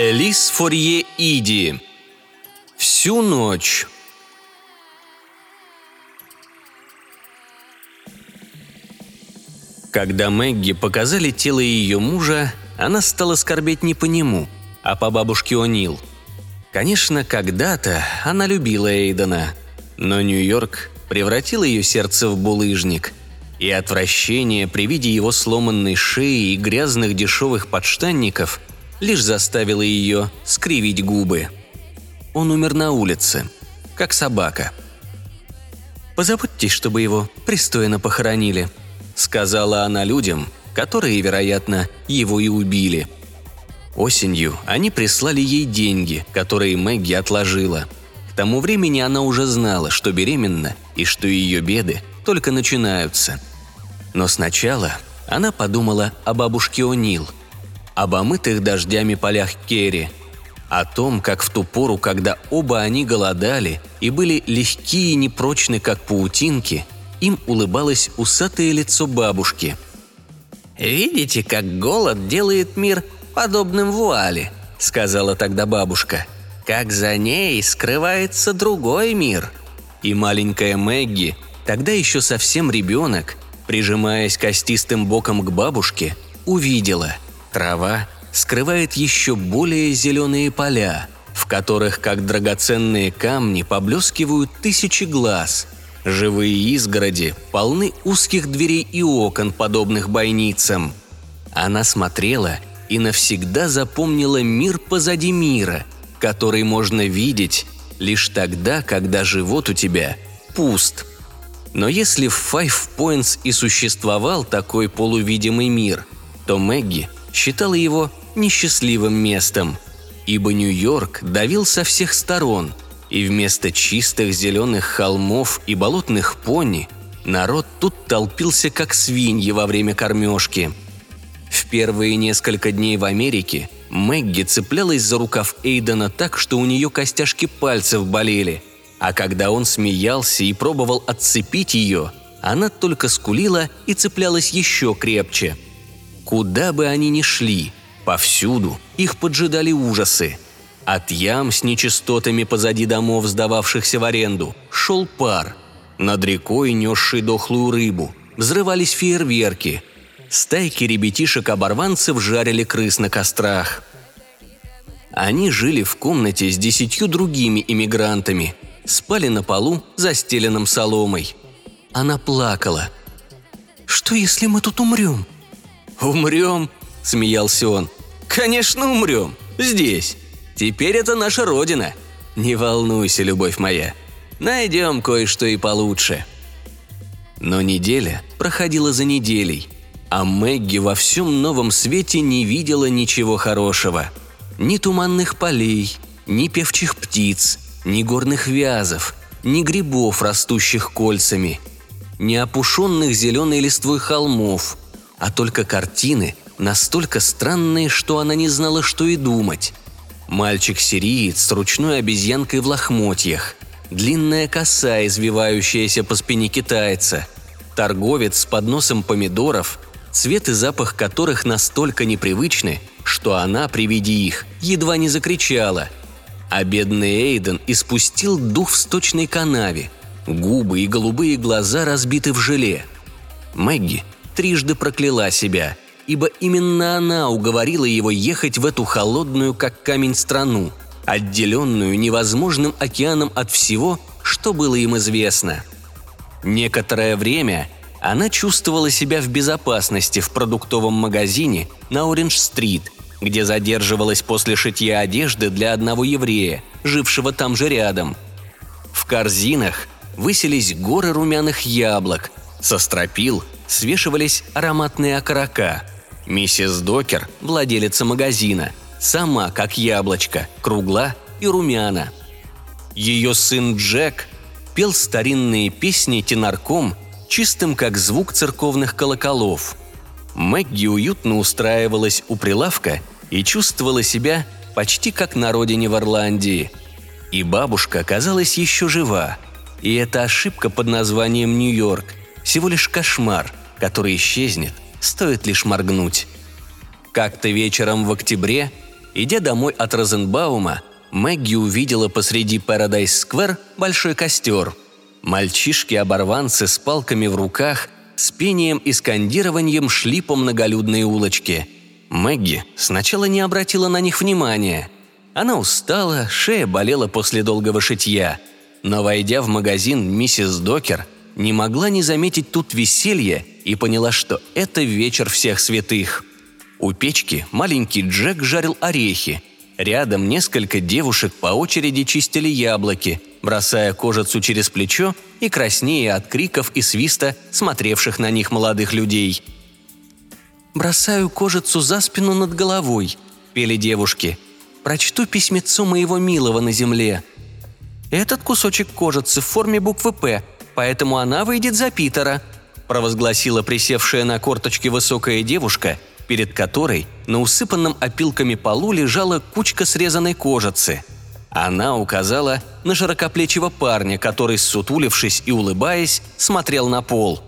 Элис Форье Иди. Всю ночь. Когда Мэгги показали тело ее мужа, она стала скорбеть не по нему, а по бабушке О'Нил. Конечно, когда-то она любила Эйдена, но Нью-Йорк превратил ее сердце в булыжник, и отвращение при виде его сломанной шеи и грязных дешевых подштанников лишь заставило ее скривить губы. Он умер на улице, как собака. «Позаботьтесь, чтобы его пристойно похоронили», — сказала она людям, которые, вероятно, его и убили. Осенью они прислали ей деньги, которые Мэгги отложила. К тому времени она уже знала, что беременна и что ее беды только начинаются. Но сначала она подумала о бабушке О'Нил, об омытых дождями полях Керри, о том, как в ту пору, когда оба они голодали и были легкие и непрочны, как паутинки, им улыбалось усатое лицо бабушки. «Видите, как голод делает мир подобным вуале», — сказала тогда бабушка. «Как за ней скрывается другой мир». И маленькая Мэгги, тогда еще совсем ребенок, прижимаясь костистым боком к бабушке, увидела – трава скрывает еще более зеленые поля, в которых, как драгоценные камни, поблескивают тысячи глаз. Живые изгороди полны узких дверей и окон, подобных бойницам. Она смотрела и навсегда запомнила мир позади мира, который можно видеть лишь тогда, когда живот у тебя пуст. Но если в Five Points и существовал такой полувидимый мир, то Мэгги считала его несчастливым местом, ибо Нью-Йорк давил со всех сторон, и вместо чистых зеленых холмов и болотных пони народ тут толпился как свиньи во время кормежки. В первые несколько дней в Америке Мэгги цеплялась за рукав Эйдена так, что у нее костяшки пальцев болели, а когда он смеялся и пробовал отцепить ее, она только скулила и цеплялась еще крепче. Куда бы они ни шли, Повсюду их поджидали ужасы. От ям с нечистотами позади домов, сдававшихся в аренду, шел пар. Над рекой, несший дохлую рыбу, взрывались фейерверки. Стайки ребятишек-оборванцев жарили крыс на кострах. Они жили в комнате с десятью другими иммигрантами, спали на полу, застеленном соломой. Она плакала. «Что, если мы тут умрем?» «Умрем?» – смеялся он. Конечно, умрем. Здесь. Теперь это наша родина. Не волнуйся, любовь моя. Найдем кое-что и получше». Но неделя проходила за неделей, а Мэгги во всем новом свете не видела ничего хорошего. Ни туманных полей, ни певчих птиц, ни горных вязов, ни грибов, растущих кольцами, ни опушенных зеленой листвой холмов, а только картины – настолько странные, что она не знала, что и думать. Мальчик-сириец с ручной обезьянкой в лохмотьях, длинная коса, извивающаяся по спине китайца, торговец с подносом помидоров, цвет и запах которых настолько непривычны, что она при виде их едва не закричала. А бедный Эйден испустил дух в сточной канаве. Губы и голубые глаза разбиты в желе. Мэгги трижды прокляла себя – ибо именно она уговорила его ехать в эту холодную, как камень, страну, отделенную невозможным океаном от всего, что было им известно. Некоторое время она чувствовала себя в безопасности в продуктовом магазине на Ориндж-стрит, где задерживалась после шитья одежды для одного еврея, жившего там же рядом. В корзинах высились горы румяных яблок, со стропил свешивались ароматные окорока – Миссис Докер, владелица магазина, сама как яблочко, кругла и румяна. Ее сын Джек пел старинные песни тенарком, чистым как звук церковных колоколов. Мэгги уютно устраивалась у прилавка и чувствовала себя почти как на родине в Ирландии. И бабушка оказалась еще жива. И эта ошибка под названием Нью-Йорк – всего лишь кошмар, который исчезнет – стоит лишь моргнуть. Как-то вечером в октябре идя домой от Розенбаума, Мэгги увидела посреди Парадайз-сквер большой костер. Мальчишки-оборванцы с палками в руках, с пением и скандированием шли по многолюдной улочке. Мэгги сначала не обратила на них внимания. Она устала, шея болела после долгого шитья. Но, войдя в магазин миссис Докер, не могла не заметить тут веселье и поняла, что это вечер всех святых. У печки маленький Джек жарил орехи – Рядом несколько девушек по очереди чистили яблоки, бросая кожицу через плечо и краснея от криков и свиста смотревших на них молодых людей. «Бросаю кожицу за спину над головой», – пели девушки. «Прочту письмецо моего милого на земле». «Этот кусочек кожицы в форме буквы «П», поэтому она выйдет за Питера», – провозгласила присевшая на корточки высокая девушка – перед которой на усыпанном опилками полу лежала кучка срезанной кожицы. Она указала на широкоплечего парня, который, сутулившись и улыбаясь, смотрел на пол.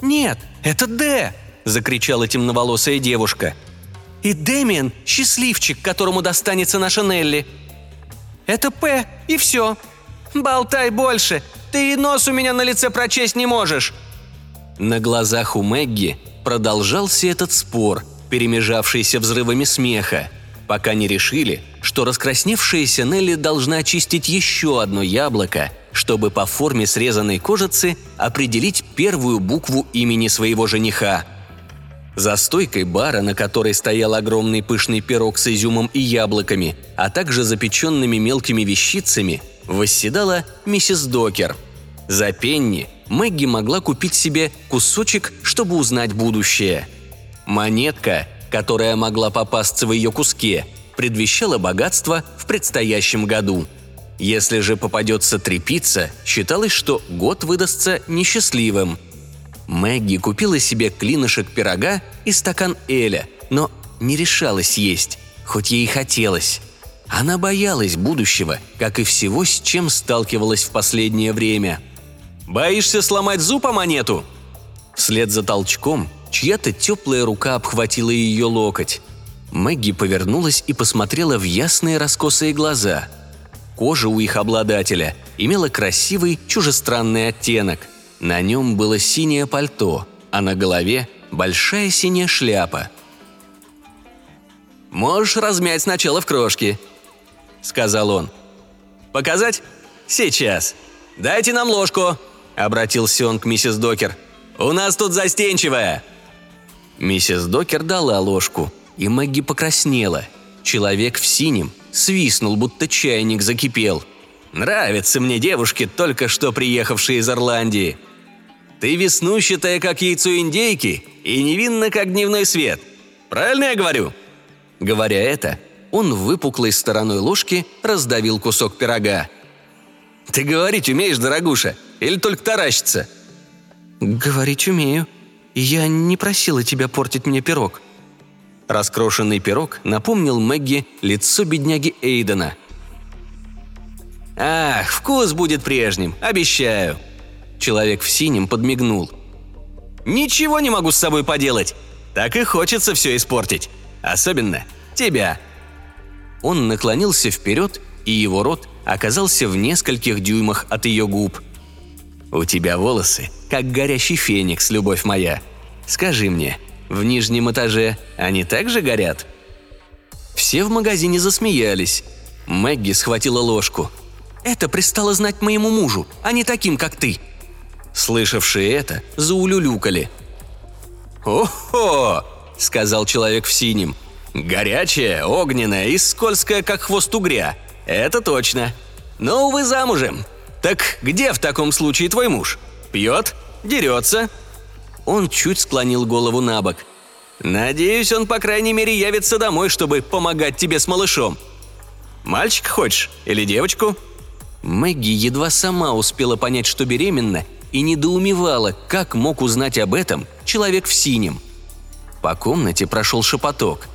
«Нет, это Д!» – закричала темноволосая девушка. «И Дэмиан – счастливчик, которому достанется наша Нелли. Это П, и все. Болтай больше, ты и нос у меня на лице прочесть не можешь!» На глазах у Мэгги Продолжался этот спор, перемежавшийся взрывами смеха, пока не решили, что раскрасневшаяся Нелли должна очистить еще одно яблоко, чтобы по форме срезанной кожицы определить первую букву имени своего жениха. За стойкой бара, на которой стоял огромный пышный пирог с изюмом и яблоками, а также запеченными мелкими вещицами, восседала миссис Докер. За пенни Мэгги могла купить себе кусочек, чтобы узнать будущее. Монетка, которая могла попасться в ее куске, предвещала богатство в предстоящем году. Если же попадется трепица, считалось, что год выдастся несчастливым. Мэгги купила себе клинышек пирога и стакан Эля, но не решалась есть, хоть ей и хотелось. Она боялась будущего, как и всего, с чем сталкивалась в последнее время – Боишься сломать зуб о монету?» Вслед за толчком чья-то теплая рука обхватила ее локоть. Мэгги повернулась и посмотрела в ясные раскосые глаза. Кожа у их обладателя имела красивый чужестранный оттенок. На нем было синее пальто, а на голове большая синяя шляпа. «Можешь размять сначала в крошке», — сказал он. «Показать? Сейчас. Дайте нам ложку», обратился он к миссис Докер. «У нас тут застенчивая!» Миссис Докер дала ложку, и Мэгги покраснела. Человек в синем свистнул, будто чайник закипел. «Нравятся мне девушки, только что приехавшие из Ирландии. Ты веснущатая, как яйцо индейки, и невинна, как дневной свет. Правильно я говорю?» Говоря это, он выпуклой стороной ложки раздавил кусок пирога. «Ты говорить умеешь, дорогуша? Или только таращиться?» «Говорить умею. Я не просила тебя портить мне пирог». Раскрошенный пирог напомнил Мэгги лицо бедняги Эйдена. «Ах, вкус будет прежним, обещаю!» Человек в синем подмигнул. «Ничего не могу с собой поделать. Так и хочется все испортить. Особенно тебя». Он наклонился вперед, и его рот оказался в нескольких дюймах от ее губ – у тебя волосы, как горящий феникс, любовь моя. Скажи мне, в нижнем этаже они также горят?» Все в магазине засмеялись. Мэгги схватила ложку. «Это пристало знать моему мужу, а не таким, как ты!» Слышавшие это, заулюлюкали. «О-хо!» – сказал человек в синем. «Горячая, огненная и скользкая, как хвост угря. Это точно. Но, увы, замужем. «Так где в таком случае твой муж? Пьет? Дерется?» Он чуть склонил голову на бок. «Надеюсь, он, по крайней мере, явится домой, чтобы помогать тебе с малышом. Мальчик хочешь или девочку?» Мэгги едва сама успела понять, что беременна, и недоумевала, как мог узнать об этом человек в синем. По комнате прошел шепоток.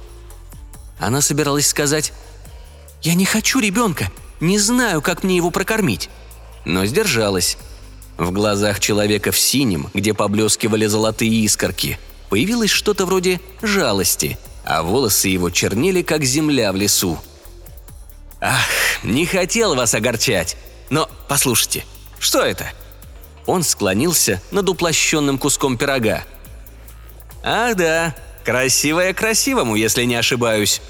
Она собиралась сказать «Я не хочу ребенка, не знаю, как мне его прокормить» но сдержалась. В глазах человека в синем, где поблескивали золотые искорки, появилось что-то вроде жалости, а волосы его чернели, как земля в лесу. «Ах, не хотел вас огорчать, но послушайте, что это?» Он склонился над уплощенным куском пирога. «Ах да, красивая красивому, если не ошибаюсь».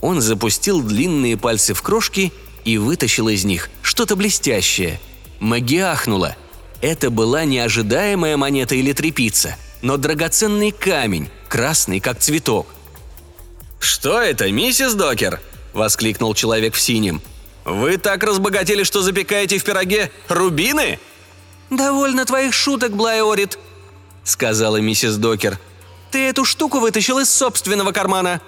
Он запустил длинные пальцы в крошки и вытащил из них что-то блестящее. Маги ахнула. Это была неожидаемая монета или трепица, но драгоценный камень, красный как цветок. «Что это, миссис Докер?» – воскликнул человек в синем. «Вы так разбогатели, что запекаете в пироге рубины?» «Довольно твоих шуток, Блайорит», — сказала миссис Докер. «Ты эту штуку вытащил из собственного кармана».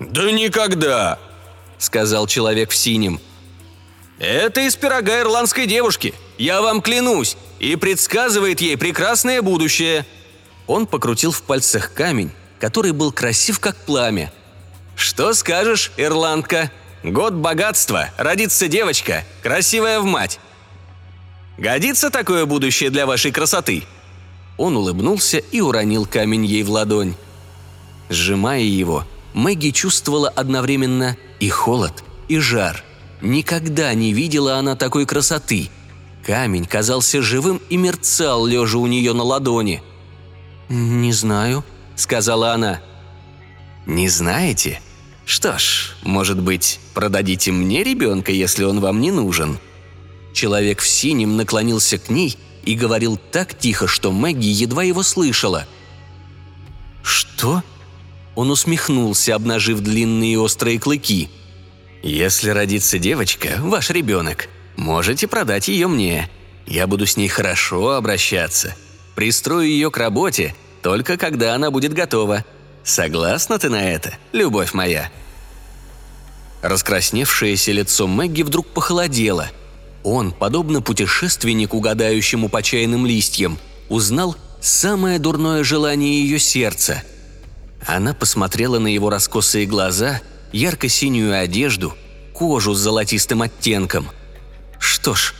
«Да никогда», — сказал человек в синем. «Это из пирога ирландской девушки, я вам клянусь, и предсказывает ей прекрасное будущее». Он покрутил в пальцах камень, который был красив как пламя. «Что скажешь, ирландка? Год богатства, родится девочка, красивая в мать. Годится такое будущее для вашей красоты?» Он улыбнулся и уронил камень ей в ладонь. Сжимая его, Мэгги чувствовала одновременно и холод, и жар. Никогда не видела она такой красоты. Камень казался живым и мерцал, лежа у нее на ладони. «Не знаю», — сказала она. «Не знаете? Что ж, может быть, продадите мне ребенка, если он вам не нужен?» Человек в синем наклонился к ней и говорил так тихо, что Мэгги едва его слышала. «Что?» Он усмехнулся, обнажив длинные острые клыки. «Если родится девочка, ваш ребенок, можете продать ее мне. Я буду с ней хорошо обращаться. Пристрою ее к работе, только когда она будет готова. Согласна ты на это, любовь моя?» Раскрасневшееся лицо Мэгги вдруг похолодело – он, подобно путешественнику, гадающему по чайным листьям, узнал самое дурное желание ее сердца. Она посмотрела на его раскосые глаза, ярко-синюю одежду, кожу с золотистым оттенком. Что ж,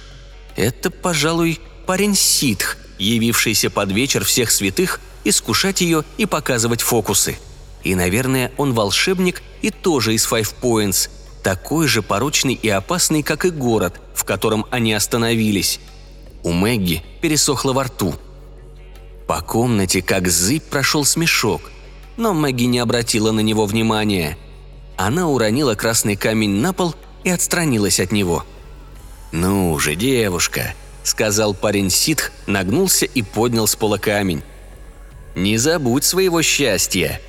это, пожалуй, парень ситх, явившийся под вечер всех святых искушать ее и показывать фокусы. И, наверное, он волшебник и тоже из Five Points, такой же порочный и опасный, как и город, в котором они остановились. У Мэгги пересохло во рту. По комнате, как зыбь, прошел смешок, но Мэгги не обратила на него внимания. Она уронила красный камень на пол и отстранилась от него. «Ну же, девушка», — сказал парень ситх, нагнулся и поднял с пола камень. «Не забудь своего счастья».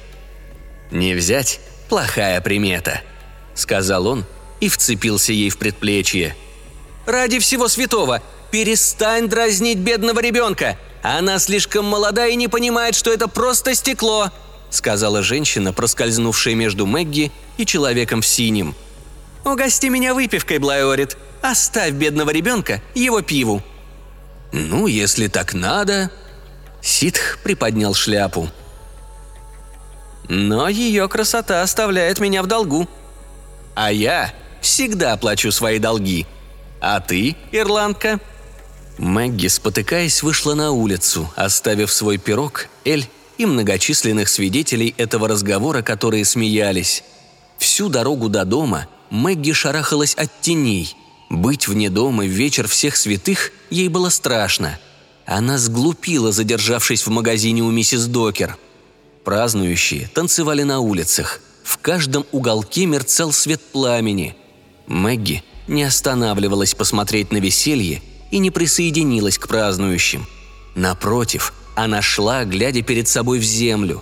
«Не взять – плохая примета», сказал он и вцепился ей в предплечье. «Ради всего святого, перестань дразнить бедного ребенка! Она слишком молода и не понимает, что это просто стекло!» сказала женщина, проскользнувшая между Мэгги и человеком в синем. «Угости меня выпивкой, Блайорит. Оставь бедного ребенка его пиву». «Ну, если так надо...» Ситх приподнял шляпу. «Но ее красота оставляет меня в долгу», а я всегда плачу свои долги. А ты, ирландка?» Мэгги, спотыкаясь, вышла на улицу, оставив свой пирог, Эль и многочисленных свидетелей этого разговора, которые смеялись. Всю дорогу до дома Мэгги шарахалась от теней. Быть вне дома в вечер всех святых ей было страшно. Она сглупила, задержавшись в магазине у миссис Докер. Празднующие танцевали на улицах – в каждом уголке мерцал свет пламени. Мэгги не останавливалась посмотреть на веселье и не присоединилась к празднующим. Напротив, она шла, глядя перед собой в землю.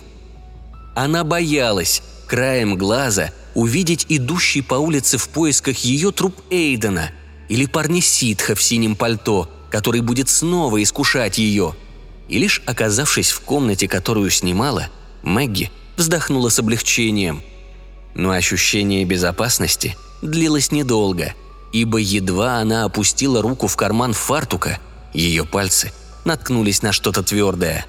Она боялась, краем глаза, увидеть идущий по улице в поисках ее труп Эйдена или парня Ситха в синем пальто, который будет снова искушать ее. И лишь оказавшись в комнате, которую снимала, Мэгги вздохнула с облегчением – но ощущение безопасности длилось недолго, ибо едва она опустила руку в карман фартука, ее пальцы наткнулись на что-то твердое.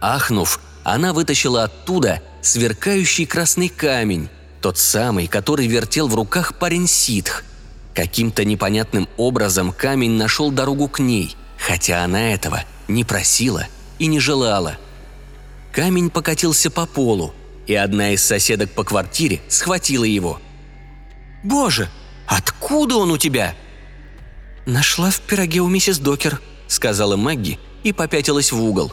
Ахнув, она вытащила оттуда сверкающий красный камень, тот самый, который вертел в руках парень ситх. Каким-то непонятным образом камень нашел дорогу к ней, хотя она этого не просила и не желала. Камень покатился по полу, и одна из соседок по квартире схватила его. «Боже, откуда он у тебя?» «Нашла в пироге у миссис Докер», — сказала Мэгги и попятилась в угол.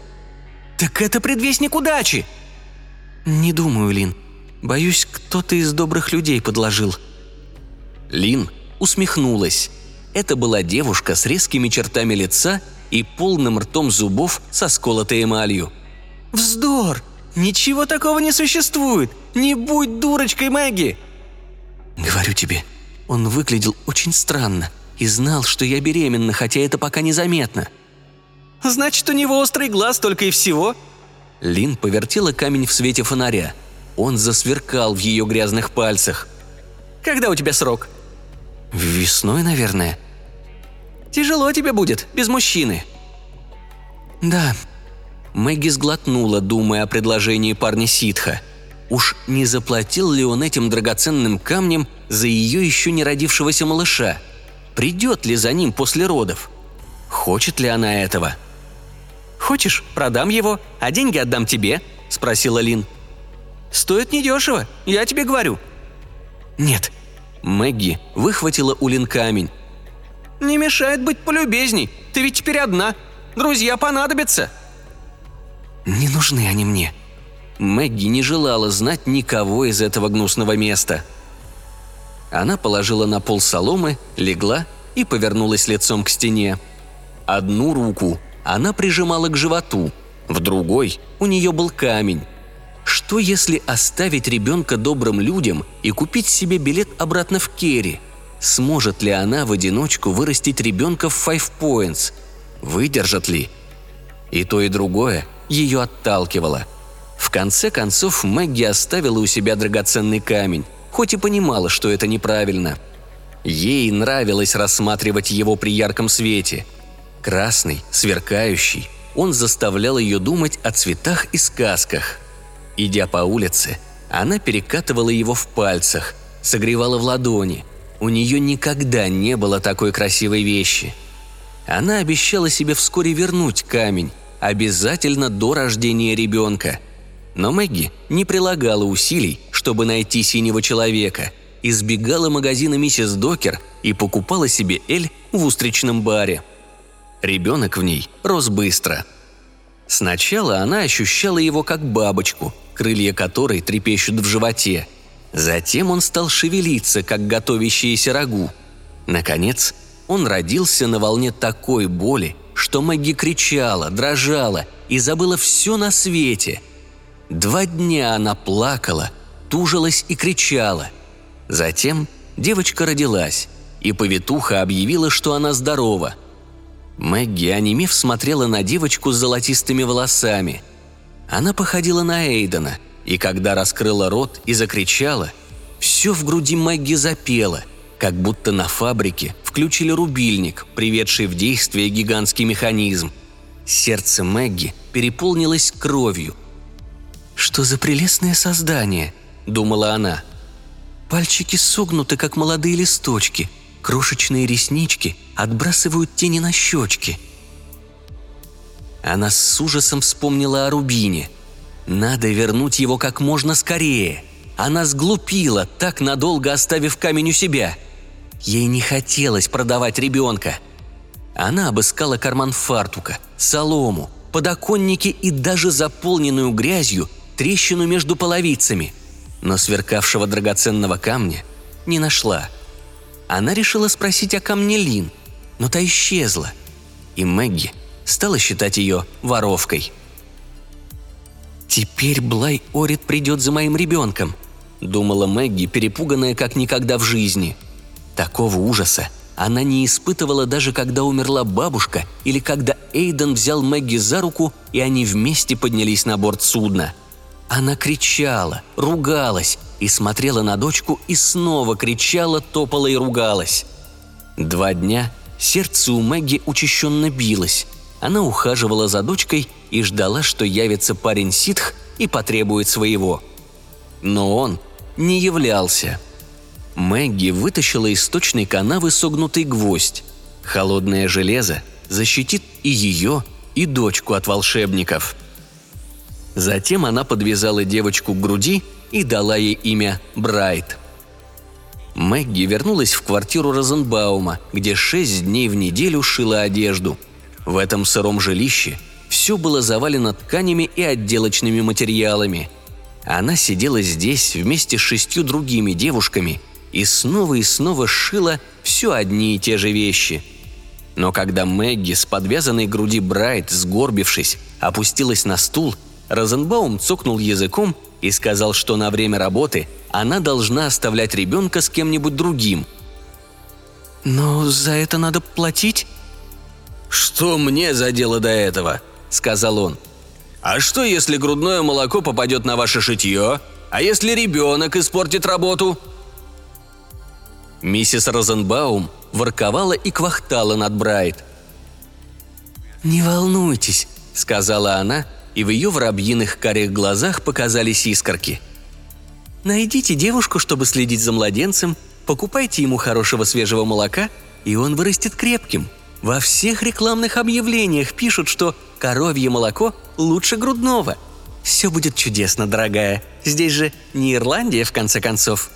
«Так это предвестник удачи!» «Не думаю, Лин. Боюсь, кто-то из добрых людей подложил». Лин усмехнулась. Это была девушка с резкими чертами лица и полным ртом зубов со сколотой эмалью. «Вздор! Ничего такого не существует! Не будь дурочкой, Мэгги!» «Говорю тебе, он выглядел очень странно и знал, что я беременна, хотя это пока незаметно». «Значит, у него острый глаз только и всего?» Лин повертела камень в свете фонаря. Он засверкал в ее грязных пальцах. «Когда у тебя срок?» «Весной, наверное». «Тяжело тебе будет, без мужчины». «Да». Мэгги сглотнула, думая о предложении парня Ситха. Уж не заплатил ли он этим драгоценным камнем за ее еще не родившегося малыша? Придет ли за ним после родов? Хочет ли она этого?» «Хочешь, продам его, а деньги отдам тебе?» – спросила Лин. «Стоит недешево, я тебе говорю». «Нет». Мэгги выхватила у Лин камень. «Не мешает быть полюбезней, ты ведь теперь одна. Друзья понадобятся». «Не нужны они мне». Мэгги не желала знать никого из этого гнусного места. Она положила на пол соломы, легла и повернулась лицом к стене. Одну руку она прижимала к животу, в другой у нее был камень. Что если оставить ребенка добрым людям и купить себе билет обратно в Керри? Сможет ли она в одиночку вырастить ребенка в Five Points? Выдержат ли? И то, и другое ее отталкивало. В конце концов Мэгги оставила у себя драгоценный камень, хоть и понимала, что это неправильно. Ей нравилось рассматривать его при ярком свете – Красный, сверкающий, он заставлял ее думать о цветах и сказках. Идя по улице, она перекатывала его в пальцах, согревала в ладони. У нее никогда не было такой красивой вещи. Она обещала себе вскоре вернуть камень, обязательно до рождения ребенка. Но Мэгги не прилагала усилий, чтобы найти синего человека, избегала магазина миссис Докер и покупала себе эль в устричном баре – Ребенок в ней рос быстро. Сначала она ощущала его как бабочку, крылья которой трепещут в животе. Затем он стал шевелиться, как готовящееся рагу. Наконец, он родился на волне такой боли, что Мэгги кричала, дрожала и забыла все на свете. Два дня она плакала, тужилась и кричала. Затем девочка родилась, и повитуха объявила, что она здорова – Мэгги, онемев, смотрела на девочку с золотистыми волосами. Она походила на Эйдена, и когда раскрыла рот и закричала, все в груди Мэгги запело, как будто на фабрике включили рубильник, приведший в действие гигантский механизм. Сердце Мэгги переполнилось кровью. «Что за прелестное создание?» – думала она. «Пальчики согнуты, как молодые листочки – Крошечные реснички отбрасывают тени на щечки. Она с ужасом вспомнила о Рубине. Надо вернуть его как можно скорее. Она сглупила, так надолго оставив камень у себя. Ей не хотелось продавать ребенка. Она обыскала карман фартука, солому, подоконники и даже заполненную грязью трещину между половицами. Но сверкавшего драгоценного камня не нашла – она решила спросить о камне Лин, но та исчезла, и Мэгги стала считать ее воровкой. «Теперь Блай Орит придет за моим ребенком», — думала Мэгги, перепуганная как никогда в жизни. Такого ужаса она не испытывала даже когда умерла бабушка или когда Эйден взял Мэгги за руку, и они вместе поднялись на борт судна. Она кричала, ругалась, и смотрела на дочку и снова кричала, топала и ругалась. Два дня сердце у Мэгги учащенно билось. Она ухаживала за дочкой и ждала, что явится парень ситх и потребует своего. Но он не являлся. Мэгги вытащила из сточной канавы согнутый гвоздь. Холодное железо защитит и ее, и дочку от волшебников. Затем она подвязала девочку к груди – и дала ей имя Брайт. Мэгги вернулась в квартиру Розенбаума, где шесть дней в неделю шила одежду. В этом сыром жилище все было завалено тканями и отделочными материалами. Она сидела здесь вместе с шестью другими девушками и снова и снова шила все одни и те же вещи. Но когда Мэгги с подвязанной груди Брайт, сгорбившись, опустилась на стул, Розенбаум цокнул языком и сказал, что на время работы она должна оставлять ребенка с кем-нибудь другим. «Но за это надо платить?» «Что мне за дело до этого?» – сказал он. «А что, если грудное молоко попадет на ваше шитье? А если ребенок испортит работу?» Миссис Розенбаум ворковала и квахтала над Брайт. «Не волнуйтесь», — сказала она, и в ее воробьиных карих глазах показались искорки. «Найдите девушку, чтобы следить за младенцем, покупайте ему хорошего свежего молока, и он вырастет крепким. Во всех рекламных объявлениях пишут, что коровье молоко лучше грудного. Все будет чудесно, дорогая. Здесь же не Ирландия, в конце концов».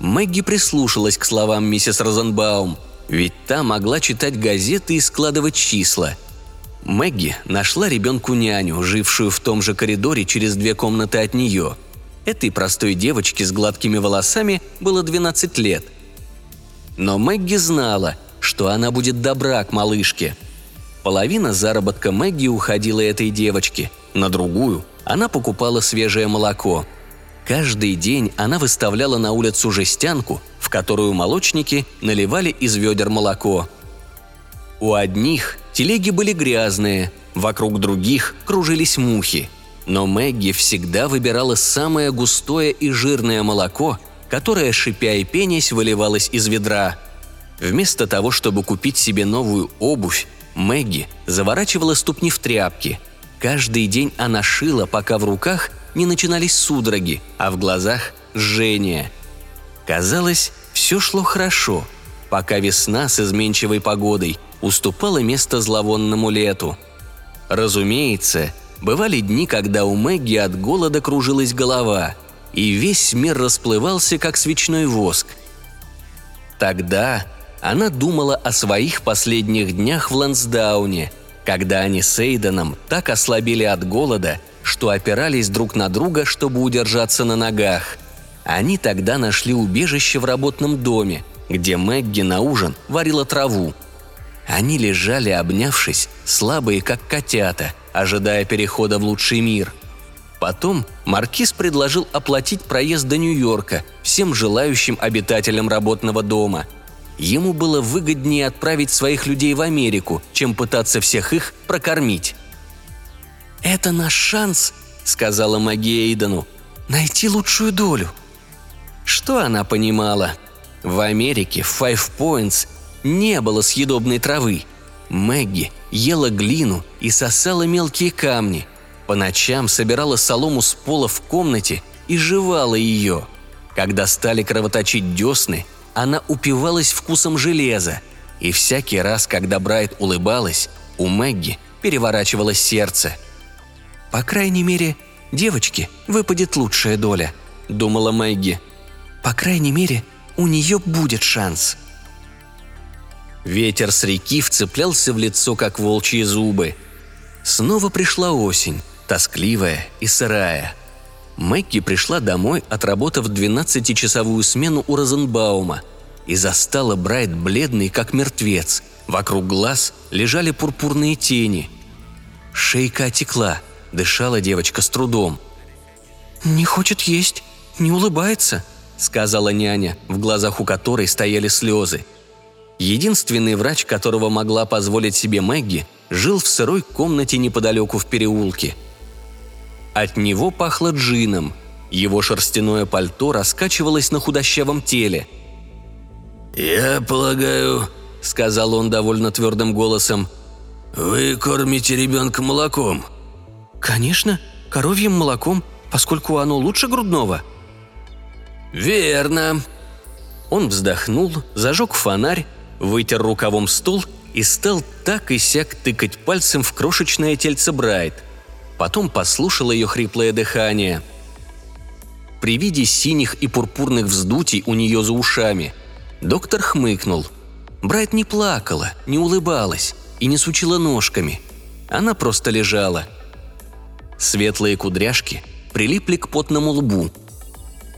Мэгги прислушалась к словам миссис Розенбаум, ведь та могла читать газеты и складывать числа. Мэгги нашла ребенку няню, жившую в том же коридоре через две комнаты от нее. Этой простой девочке с гладкими волосами было 12 лет. Но Мэгги знала, что она будет добра к малышке. Половина заработка Мэгги уходила этой девочке, на другую она покупала свежее молоко – Каждый день она выставляла на улицу жестянку, в которую молочники наливали из ведер молоко. У одних телеги были грязные, вокруг других кружились мухи. Но Мэгги всегда выбирала самое густое и жирное молоко, которое, шипя и пенясь, выливалось из ведра. Вместо того, чтобы купить себе новую обувь, Мэгги заворачивала ступни в тряпки. Каждый день она шила, пока в руках не начинались судороги, а в глазах – жжение. Казалось, все шло хорошо, пока весна с изменчивой погодой уступала место зловонному лету. Разумеется, бывали дни, когда у Мэгги от голода кружилась голова, и весь мир расплывался, как свечной воск. Тогда она думала о своих последних днях в Лансдауне, когда они с Эйденом так ослабели от голода – что опирались друг на друга, чтобы удержаться на ногах. Они тогда нашли убежище в работном доме, где Мэгги на ужин варила траву. Они лежали, обнявшись, слабые, как котята, ожидая перехода в лучший мир. Потом Маркиз предложил оплатить проезд до Нью-Йорка всем желающим обитателям работного дома. Ему было выгоднее отправить своих людей в Америку, чем пытаться всех их прокормить. «Это наш шанс», — сказала магия Эйдену, — «найти лучшую долю». Что она понимала? В Америке, в Five Points, не было съедобной травы. Мэгги ела глину и сосала мелкие камни. По ночам собирала солому с пола в комнате и жевала ее. Когда стали кровоточить десны, она упивалась вкусом железа. И всякий раз, когда Брайт улыбалась, у Мэгги переворачивалось сердце – «По крайней мере, девочке выпадет лучшая доля», — думала Мэгги. «По крайней мере, у нее будет шанс». Ветер с реки вцеплялся в лицо, как волчьи зубы. Снова пришла осень, тоскливая и сырая. Мэгги пришла домой, отработав 12-часовую смену у Розенбаума, и застала Брайт бледный, как мертвец. Вокруг глаз лежали пурпурные тени. Шейка отекла – Дышала девочка с трудом. «Не хочет есть, не улыбается», — сказала няня, в глазах у которой стояли слезы. Единственный врач, которого могла позволить себе Мэгги, жил в сырой комнате неподалеку в переулке. От него пахло джином. Его шерстяное пальто раскачивалось на худощавом теле. «Я полагаю», — сказал он довольно твердым голосом, — «вы кормите ребенка молоком». «Конечно, коровьим молоком, поскольку оно лучше грудного». «Верно». Он вздохнул, зажег фонарь, вытер рукавом стул и стал так и сяк тыкать пальцем в крошечное тельце Брайт. Потом послушал ее хриплое дыхание. при виде синих и пурпурных вздутий у нее за ушами. Доктор хмыкнул. Брайт не плакала, не улыбалась и не сучила ножками. Она просто лежала. Светлые кудряшки прилипли к потному лбу.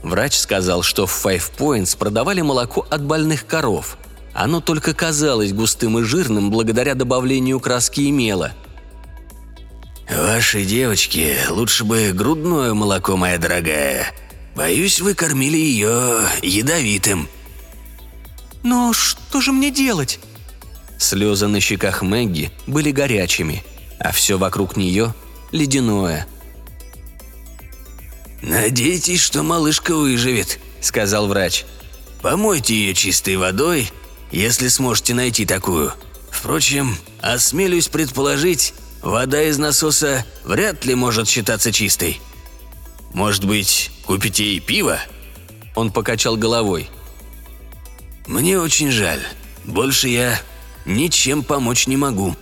Врач сказал, что в Five Points продавали молоко от больных коров. Оно только казалось густым и жирным благодаря добавлению краски и мела. «Вашей девочке лучше бы грудное молоко, моя дорогая. Боюсь, вы кормили ее ядовитым». «Но что же мне делать?» Слезы на щеках Мэгги были горячими, а все вокруг нее – ледяное. «Надейтесь, что малышка выживет», – сказал врач. «Помойте ее чистой водой, если сможете найти такую. Впрочем, осмелюсь предположить, вода из насоса вряд ли может считаться чистой. Может быть, купите ей пиво?» Он покачал головой. «Мне очень жаль. Больше я ничем помочь не могу».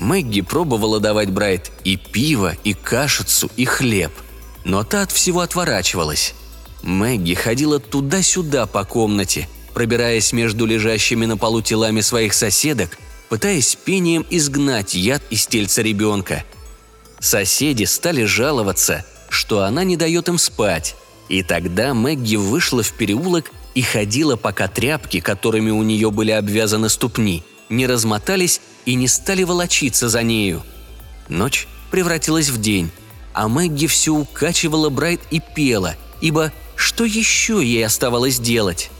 Мэгги пробовала давать Брайт и пиво, и кашицу, и хлеб, но та от всего отворачивалась. Мэгги ходила туда-сюда по комнате, пробираясь между лежащими на полу телами своих соседок, пытаясь пением изгнать яд из тельца ребенка. Соседи стали жаловаться, что она не дает им спать, и тогда Мэгги вышла в переулок и ходила, пока тряпки, которыми у нее были обвязаны ступни, не размотались и не стали волочиться за нею. Ночь превратилась в день, а Мэгги все укачивала Брайт и пела, ибо что еще ей оставалось делать?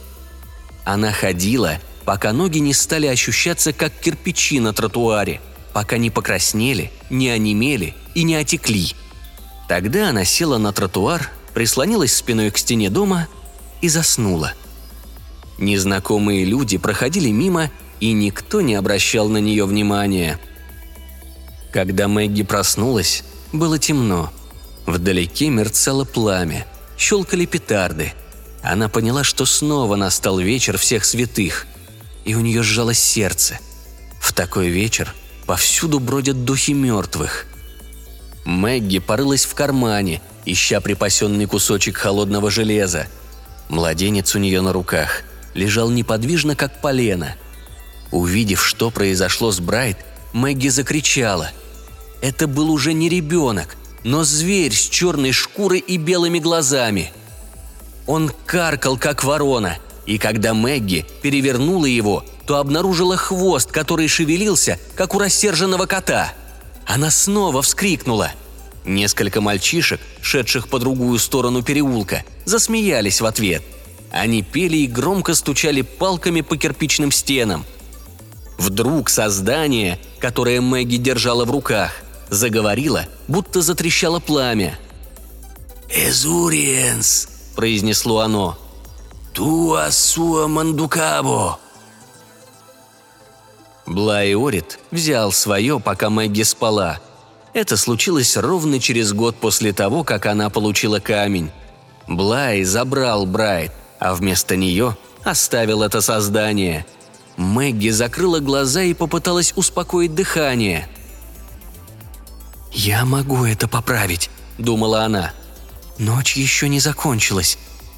Она ходила, пока ноги не стали ощущаться как кирпичи на тротуаре, пока не покраснели, не онемели и не отекли. Тогда она села на тротуар, прислонилась спиной к стене дома и заснула. Незнакомые люди проходили мимо, и никто не обращал на нее внимания. Когда Мэгги проснулась, было темно. Вдалеке мерцало пламя, щелкали петарды. Она поняла, что снова настал вечер всех святых, и у нее сжалось сердце. В такой вечер повсюду бродят духи мертвых. Мэгги порылась в кармане, ища припасенный кусочек холодного железа. Младенец у нее на руках лежал неподвижно, как полено. Увидев, что произошло с Брайт, Мэгги закричала. Это был уже не ребенок, но зверь с черной шкурой и белыми глазами. Он каркал, как ворона, и когда Мэгги перевернула его, то обнаружила хвост, который шевелился, как у рассерженного кота. Она снова вскрикнула. Несколько мальчишек, шедших по другую сторону переулка, засмеялись в ответ – они пели и громко стучали палками по кирпичным стенам. Вдруг создание, которое Мэгги держала в руках, заговорило, будто затрещало пламя. «Эзуриенс», — произнесло оно. «Туа суа мандукабо». Блайорит взял свое, пока Мэгги спала. Это случилось ровно через год после того, как она получила камень. Блай забрал Брайт, а вместо нее оставил это создание. Мэгги закрыла глаза и попыталась успокоить дыхание. «Я могу это поправить», — думала она. «Ночь еще не закончилась.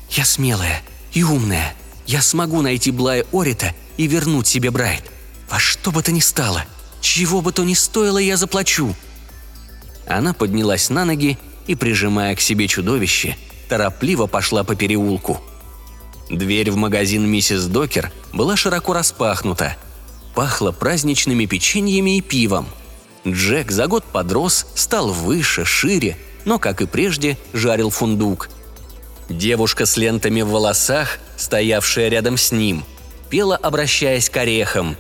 Я смелая и умная. Я смогу найти Блая Орита и вернуть себе Брайт. Во что бы то ни стало, чего бы то ни стоило, я заплачу». Она поднялась на ноги и, прижимая к себе чудовище, торопливо пошла по переулку – Дверь в магазин миссис Докер была широко распахнута. Пахло праздничными печеньями и пивом. Джек за год подрос, стал выше, шире, но, как и прежде, жарил фундук. Девушка с лентами в волосах, стоявшая рядом с ним, пела, обращаясь к орехам.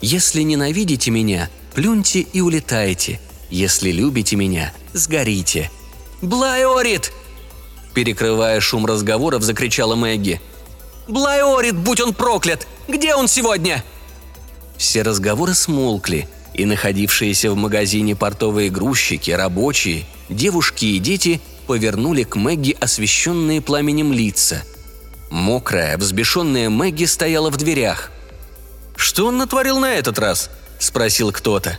«Если ненавидите меня, плюньте и улетайте. Если любите меня, сгорите». «Блайорит!» Перекрывая шум разговоров, закричала Мэгги – Блайорит, будь он проклят! Где он сегодня?» Все разговоры смолкли, и находившиеся в магазине портовые грузчики, рабочие, девушки и дети повернули к Мэгги освещенные пламенем лица. Мокрая, взбешенная Мэгги стояла в дверях. «Что он натворил на этот раз?» – спросил кто-то.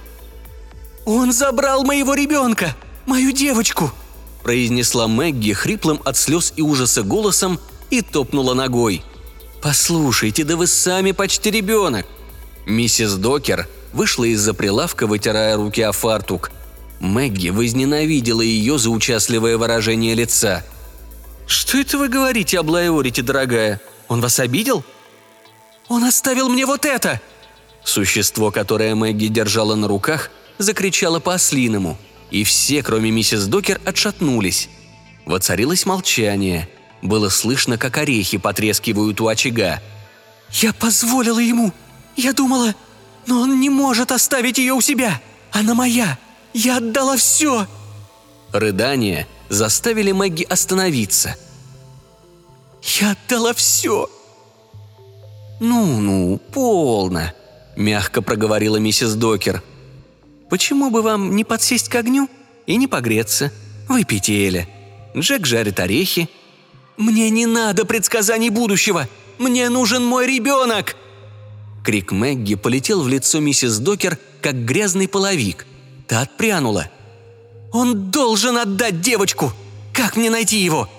«Он забрал моего ребенка, мою девочку!» – произнесла Мэгги хриплым от слез и ужаса голосом и топнула ногой. «Послушайте, да вы сами почти ребенок!» Миссис Докер вышла из-за прилавка, вытирая руки о фартук. Мэгги возненавидела ее за участливое выражение лица. «Что это вы говорите об Лайорите, дорогая? Он вас обидел?» «Он оставил мне вот это!» Существо, которое Мэгги держала на руках, закричало по-ослиному, и все, кроме миссис Докер, отшатнулись. Воцарилось молчание. Было слышно, как орехи потрескивают у очага. «Я позволила ему! Я думала, но он не может оставить ее у себя! Она моя! Я отдала все!» Рыдания заставили Мэгги остановиться. «Я отдала все!» «Ну-ну, полно!» – мягко проговорила миссис Докер. «Почему бы вам не подсесть к огню и не погреться? Выпейте, Эля. Джек жарит орехи». «Мне не надо предсказаний будущего! Мне нужен мой ребенок!» Крик Мэгги полетел в лицо миссис Докер, как грязный половик. Та отпрянула. «Он должен отдать девочку! Как мне найти его?»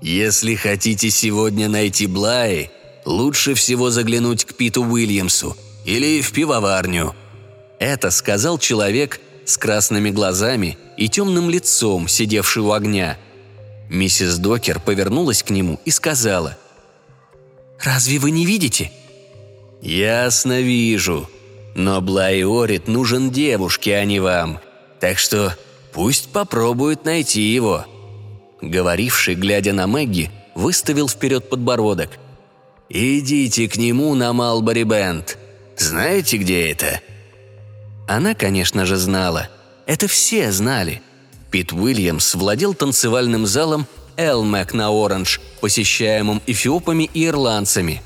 «Если хотите сегодня найти Блай, лучше всего заглянуть к Питу Уильямсу или в пивоварню». Это сказал человек с красными глазами и темным лицом, сидевший у огня. Миссис Докер повернулась к нему и сказала. «Разве вы не видите?» «Ясно вижу. Но Блайорит нужен девушке, а не вам. Так что пусть попробует найти его». Говоривший, глядя на Мэгги, выставил вперед подбородок. «Идите к нему на Малбори Бенд. Знаете, где это?» Она, конечно же, знала. Это все знали. Пит Уильямс владел танцевальным залом «Элмэк» на Оранж, посещаемым эфиопами и ирландцами.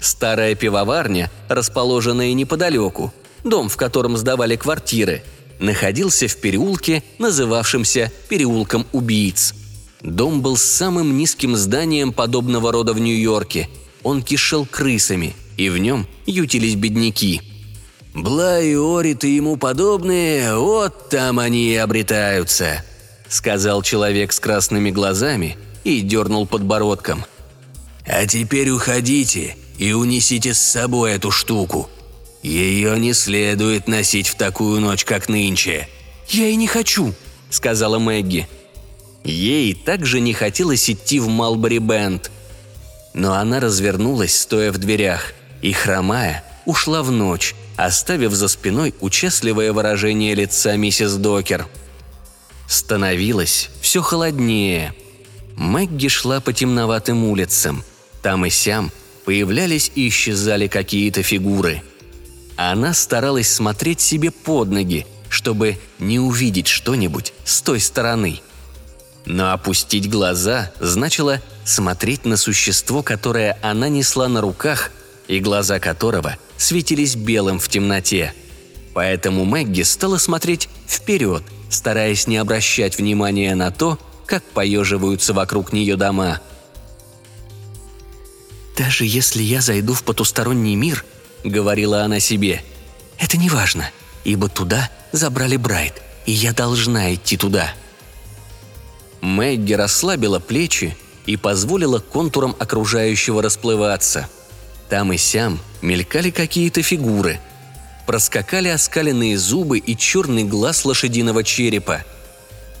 Старая пивоварня, расположенная неподалеку, дом, в котором сдавали квартиры, находился в переулке, называвшемся «Переулком убийц». Дом был самым низким зданием подобного рода в Нью-Йорке – он кишел крысами, и в нем ютились бедняки. «Блай, Орит и ему подобные, вот там они и обретаются», — сказал человек с красными глазами и дернул подбородком. «А теперь уходите и унесите с собой эту штуку. Ее не следует носить в такую ночь, как нынче». «Я и не хочу», — сказала Мэгги. Ей также не хотелось идти в Малбери Бенд, но она развернулась, стоя в дверях, и, хромая, ушла в ночь, оставив за спиной участливое выражение лица миссис Докер. Становилось все холоднее. Мэгги шла по темноватым улицам. Там и сям появлялись и исчезали какие-то фигуры. Она старалась смотреть себе под ноги, чтобы не увидеть что-нибудь с той стороны. Но опустить глаза значило смотреть на существо, которое она несла на руках и глаза которого светились белым в темноте. Поэтому Мэгги стала смотреть вперед, стараясь не обращать внимания на то, как поеживаются вокруг нее дома. «Даже если я зайду в потусторонний мир», — говорила она себе, — «это не важно, ибо туда забрали Брайт, и я должна идти туда». Мэгги расслабила плечи и позволила контурам окружающего расплываться. Там и сям мелькали какие-то фигуры. Проскакали оскаленные зубы и черный глаз лошадиного черепа.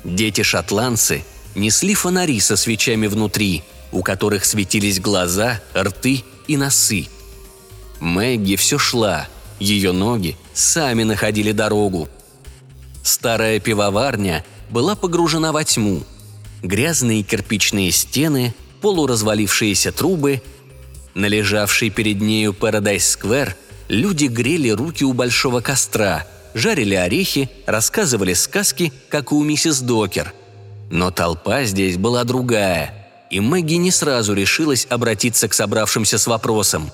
Дети-шотландцы несли фонари со свечами внутри, у которых светились глаза, рты и носы. Мэгги все шла, ее ноги сами находили дорогу. Старая пивоварня была погружена во тьму – грязные кирпичные стены, полуразвалившиеся трубы. На лежавшей перед нею Парадайз-сквер люди грели руки у большого костра, жарили орехи, рассказывали сказки, как и у миссис Докер. Но толпа здесь была другая, и Мэгги не сразу решилась обратиться к собравшимся с вопросом.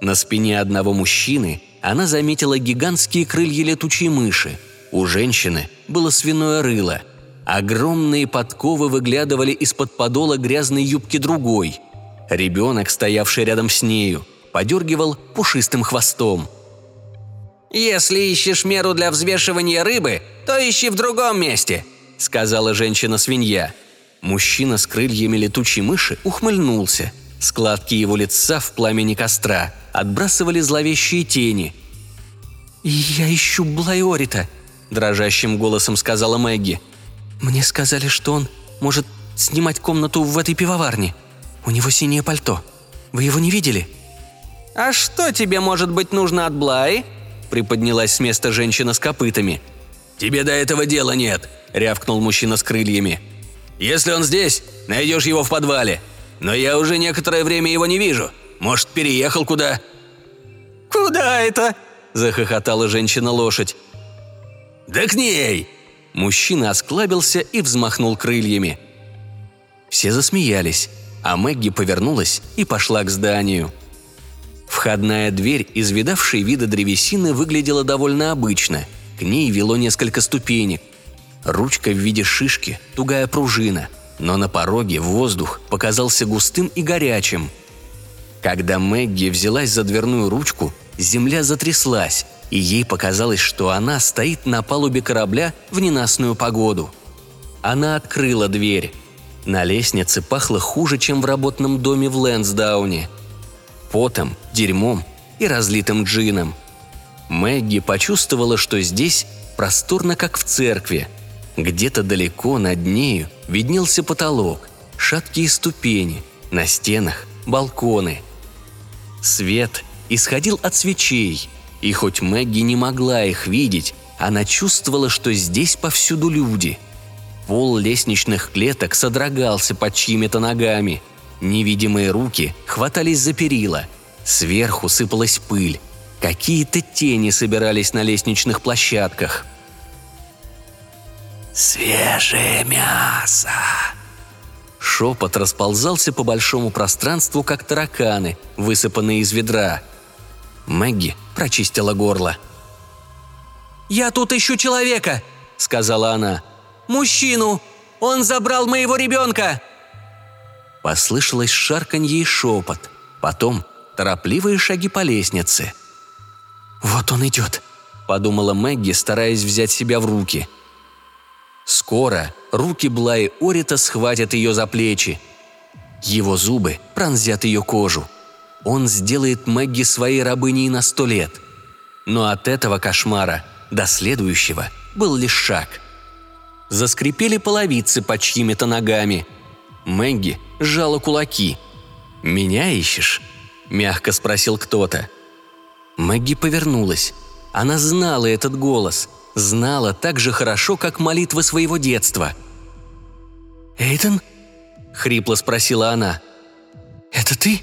На спине одного мужчины она заметила гигантские крылья летучей мыши. У женщины было свиное рыло – Огромные подковы выглядывали из-под подола грязной юбки другой. Ребенок, стоявший рядом с нею, подергивал пушистым хвостом. «Если ищешь меру для взвешивания рыбы, то ищи в другом месте», — сказала женщина-свинья. Мужчина с крыльями летучей мыши ухмыльнулся. Складки его лица в пламени костра отбрасывали зловещие тени. «Я ищу Блайорита», – дрожащим голосом сказала Мэгги. «Мне сказали, что он может снимать комнату в этой пивоварне. У него синее пальто. Вы его не видели?» «А что тебе, может быть, нужно от Блай?» – приподнялась с места женщина с копытами. «Тебе до этого дела нет», – рявкнул мужчина с крыльями. «Если он здесь, найдешь его в подвале. Но я уже некоторое время его не вижу. Может, переехал куда?» «Куда это?» – захохотала женщина-лошадь. «Да к ней!» Мужчина осклабился и взмахнул крыльями. Все засмеялись, а Мэгги повернулась и пошла к зданию. Входная дверь из видавшей вида древесины выглядела довольно обычно. К ней вело несколько ступенек. Ручка в виде шишки, тугая пружина, но на пороге воздух показался густым и горячим. Когда Мэгги взялась за дверную ручку, земля затряслась, и ей показалось, что она стоит на палубе корабля в ненастную погоду. Она открыла дверь. На лестнице пахло хуже, чем в работном доме в Лэнсдауне. Потом, дерьмом и разлитым джином. Мэгги почувствовала, что здесь просторно, как в церкви – где-то далеко над нею виднелся потолок, шаткие ступени, на стенах балконы. Свет исходил от свечей, и хоть Мэгги не могла их видеть, она чувствовала, что здесь повсюду люди. Пол лестничных клеток содрогался под чьими-то ногами. Невидимые руки хватались за перила. Сверху сыпалась пыль. Какие-то тени собирались на лестничных площадках – «Свежее мясо!» Шепот расползался по большому пространству, как тараканы, высыпанные из ведра. Мэгги прочистила горло. «Я тут ищу человека!» – сказала она. «Мужчину! Он забрал моего ребенка!» Послышалось шарканье и шепот. Потом торопливые шаги по лестнице. «Вот он идет», – подумала Мэгги, стараясь взять себя в руки – Скоро руки Блаи Орита схватят ее за плечи. Его зубы пронзят ее кожу. Он сделает Мэгги своей рабыней на сто лет. Но от этого кошмара до следующего был лишь шаг. Заскрипели половицы под чьими-то ногами. Мэгги сжала кулаки. «Меня ищешь?» – мягко спросил кто-то. Мэгги повернулась. Она знала этот голос – знала так же хорошо, как молитвы своего детства. «Эйден?» – хрипло спросила она. «Это ты?»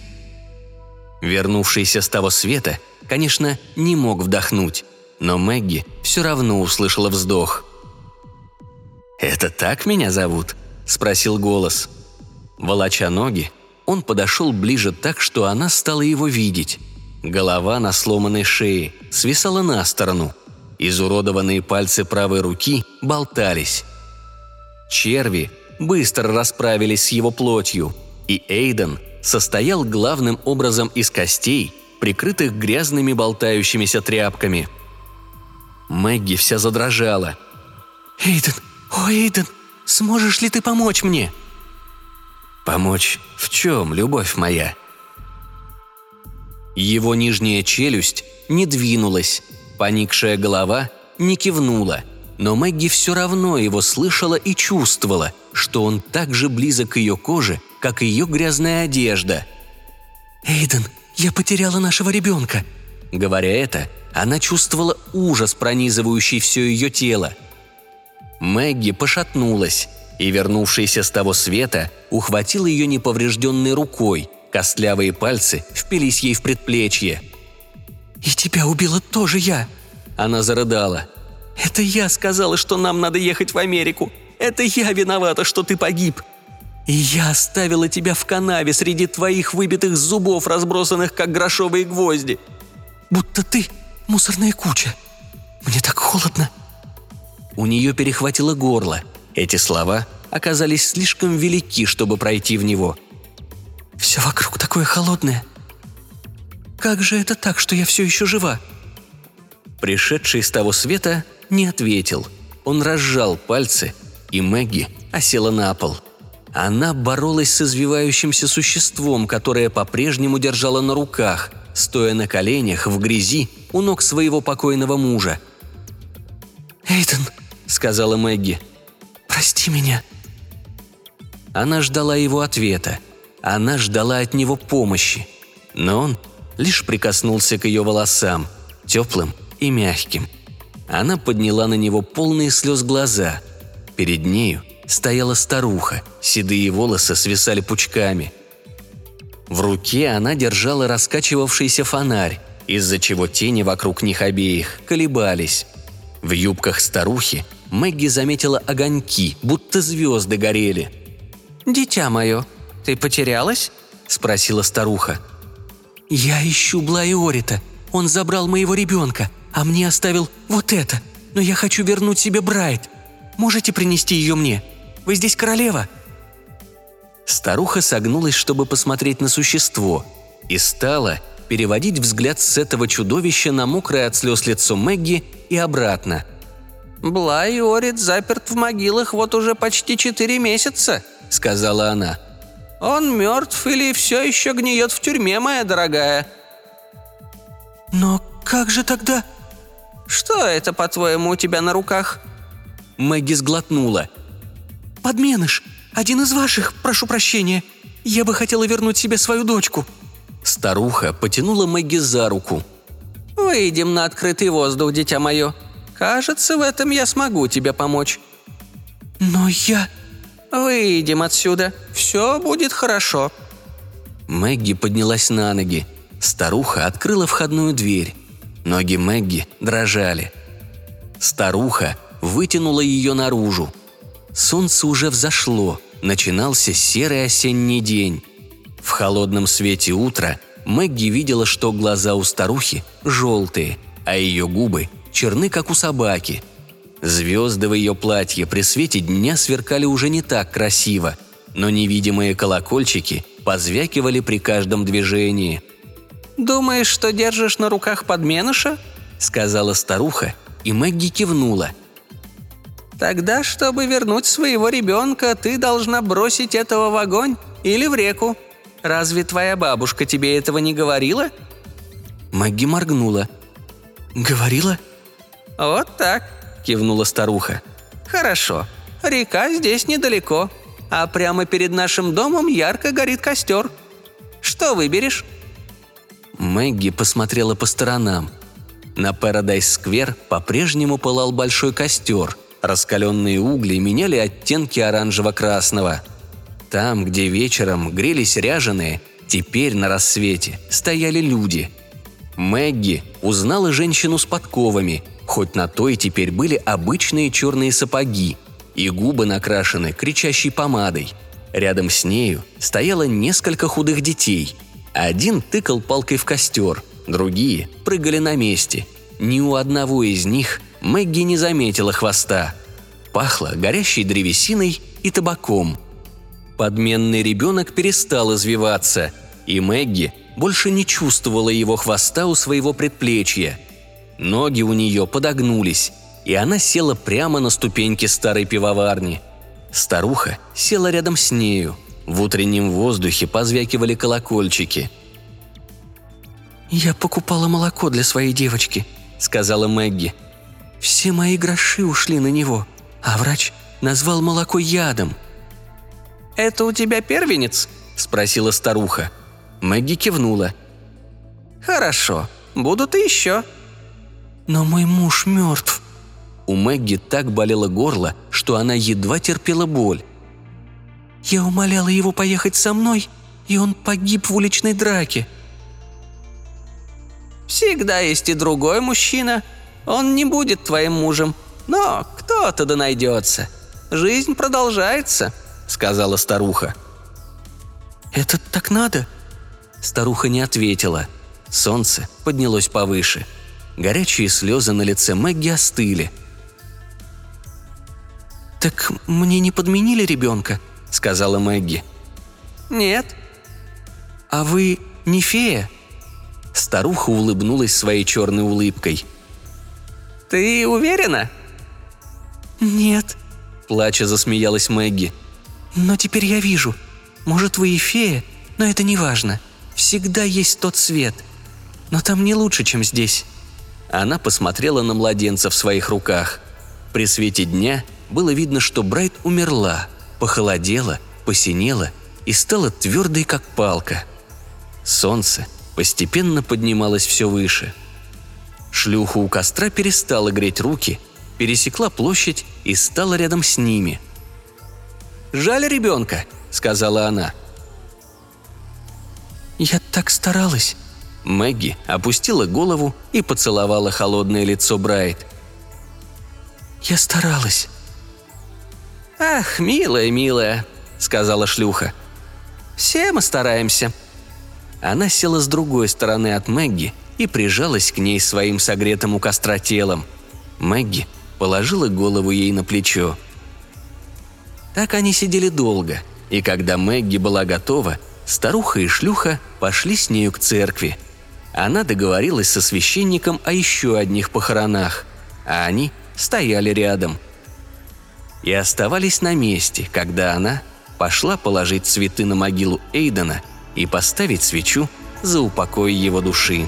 Вернувшийся с того света, конечно, не мог вдохнуть, но Мэгги все равно услышала вздох. «Это так меня зовут?» – спросил голос. Волоча ноги, он подошел ближе так, что она стала его видеть. Голова на сломанной шее свисала на сторону – Изуродованные пальцы правой руки болтались. Черви быстро расправились с его плотью, и Эйден состоял главным образом из костей, прикрытых грязными болтающимися тряпками. Мэгги вся задрожала. «Эйден! О, Эйден! Сможешь ли ты помочь мне?» «Помочь в чем, любовь моя?» Его нижняя челюсть не двинулась, Поникшая голова не кивнула, но Мэгги все равно его слышала и чувствовала, что он так же близок к ее коже, как ее грязная одежда. «Эйден, я потеряла нашего ребенка!» Говоря это, она чувствовала ужас, пронизывающий все ее тело. Мэгги пошатнулась, и, вернувшийся с того света, ухватил ее неповрежденной рукой, костлявые пальцы впились ей в предплечье – «И тебя убила тоже я!» Она зарыдала. «Это я сказала, что нам надо ехать в Америку! Это я виновата, что ты погиб!» «И я оставила тебя в канаве среди твоих выбитых зубов, разбросанных как грошовые гвозди! Будто ты мусорная куча! Мне так холодно!» У нее перехватило горло. Эти слова оказались слишком велики, чтобы пройти в него. «Все вокруг такое холодное», как же это так, что я все еще жива?» Пришедший с того света не ответил. Он разжал пальцы, и Мэгги осела на пол. Она боролась с извивающимся существом, которое по-прежнему держала на руках, стоя на коленях в грязи у ног своего покойного мужа. «Эйден», — сказала Мэгги, — «прости меня». Она ждала его ответа. Она ждала от него помощи. Но он лишь прикоснулся к ее волосам, теплым и мягким. Она подняла на него полные слез глаза. Перед нею стояла старуха, седые волосы свисали пучками. В руке она держала раскачивавшийся фонарь, из-за чего тени вокруг них обеих колебались. В юбках старухи Мэгги заметила огоньки, будто звезды горели. «Дитя мое, ты потерялась?» – спросила старуха. «Я ищу Блайорита. Он забрал моего ребенка, а мне оставил вот это. Но я хочу вернуть себе Брайт. Можете принести ее мне? Вы здесь королева?» Старуха согнулась, чтобы посмотреть на существо, и стала переводить взгляд с этого чудовища на мокрое от слез лицо Мэгги и обратно. «Блай Орит заперт в могилах вот уже почти четыре месяца», — сказала она. «Он мертв или все еще гниет в тюрьме, моя дорогая?» «Но как же тогда...» «Что это, по-твоему, у тебя на руках?» Мэгги сглотнула. «Подменыш! Один из ваших, прошу прощения. Я бы хотела вернуть себе свою дочку». Старуха потянула Мэгги за руку. «Выйдем на открытый воздух, дитя мое. Кажется, в этом я смогу тебе помочь». «Но я...» «Выйдем отсюда. Все будет хорошо». Мэгги поднялась на ноги. Старуха открыла входную дверь. Ноги Мэгги дрожали. Старуха вытянула ее наружу. Солнце уже взошло, начинался серый осенний день. В холодном свете утра Мэгги видела, что глаза у старухи желтые, а ее губы черны, как у собаки. Звезды в ее платье при свете дня сверкали уже не так красиво, но невидимые колокольчики позвякивали при каждом движении. «Думаешь, что держишь на руках подменыша?» – сказала старуха, и Мэгги кивнула. «Тогда, чтобы вернуть своего ребенка, ты должна бросить этого в огонь или в реку. Разве твоя бабушка тебе этого не говорила?» Мэгги моргнула. «Говорила?» «Вот так», – кивнула старуха. «Хорошо. Река здесь недалеко, а прямо перед нашим домом ярко горит костер. Что выберешь?» Мэгги посмотрела по сторонам. На Парадайз-сквер по-прежнему пылал большой костер. Раскаленные угли меняли оттенки оранжево-красного. Там, где вечером грелись ряженые, теперь на рассвете стояли люди. Мэгги узнала женщину с подковами, хоть на той теперь были обычные черные сапоги, и губы накрашены кричащей помадой. Рядом с нею стояло несколько худых детей. Один тыкал палкой в костер, другие прыгали на месте. Ни у одного из них Мэгги не заметила хвоста. Пахло горящей древесиной и табаком. Подменный ребенок перестал извиваться, и Мэгги больше не чувствовала его хвоста у своего предплечья – Ноги у нее подогнулись, и она села прямо на ступеньки старой пивоварни. Старуха села рядом с нею. В утреннем воздухе позвякивали колокольчики. «Я покупала молоко для своей девочки», — сказала Мэгги. «Все мои гроши ушли на него, а врач назвал молоко ядом». «Это у тебя первенец?» – спросила старуха. Мэгги кивнула. «Хорошо, будут и еще», «Но мой муж мертв». У Мэгги так болело горло, что она едва терпела боль. «Я умоляла его поехать со мной, и он погиб в уличной драке». «Всегда есть и другой мужчина. Он не будет твоим мужем, но кто-то да найдется. Жизнь продолжается», — сказала старуха. «Это так надо?» Старуха не ответила. Солнце поднялось повыше — Горячие слезы на лице Мэгги остыли. «Так мне не подменили ребенка?» – сказала Мэгги. «Нет». «А вы не фея?» Старуха улыбнулась своей черной улыбкой. «Ты уверена?» «Нет. плача засмеялась Мэгги. «Но теперь я вижу. Может, вы и фея, но это не важно. Всегда есть тот свет. Но там не лучше, чем здесь». Она посмотрела на младенца в своих руках. При свете дня было видно, что Брайт умерла, похолодела, посинела и стала твердой, как палка. Солнце постепенно поднималось все выше. Шлюха у костра перестала греть руки, пересекла площадь и стала рядом с ними. «Жаль ребенка», — сказала она. «Я так старалась», Мэгги опустила голову и поцеловала холодное лицо Брайт. «Я старалась». «Ах, милая, милая», — сказала шлюха. «Все мы стараемся». Она села с другой стороны от Мэгги и прижалась к ней своим согретым у костра телом. Мэгги положила голову ей на плечо. Так они сидели долго, и когда Мэгги была готова, старуха и шлюха пошли с нею к церкви – она договорилась со священником о еще одних похоронах, а они стояли рядом. И оставались на месте, когда она пошла положить цветы на могилу Эйдена и поставить свечу за упокой его души.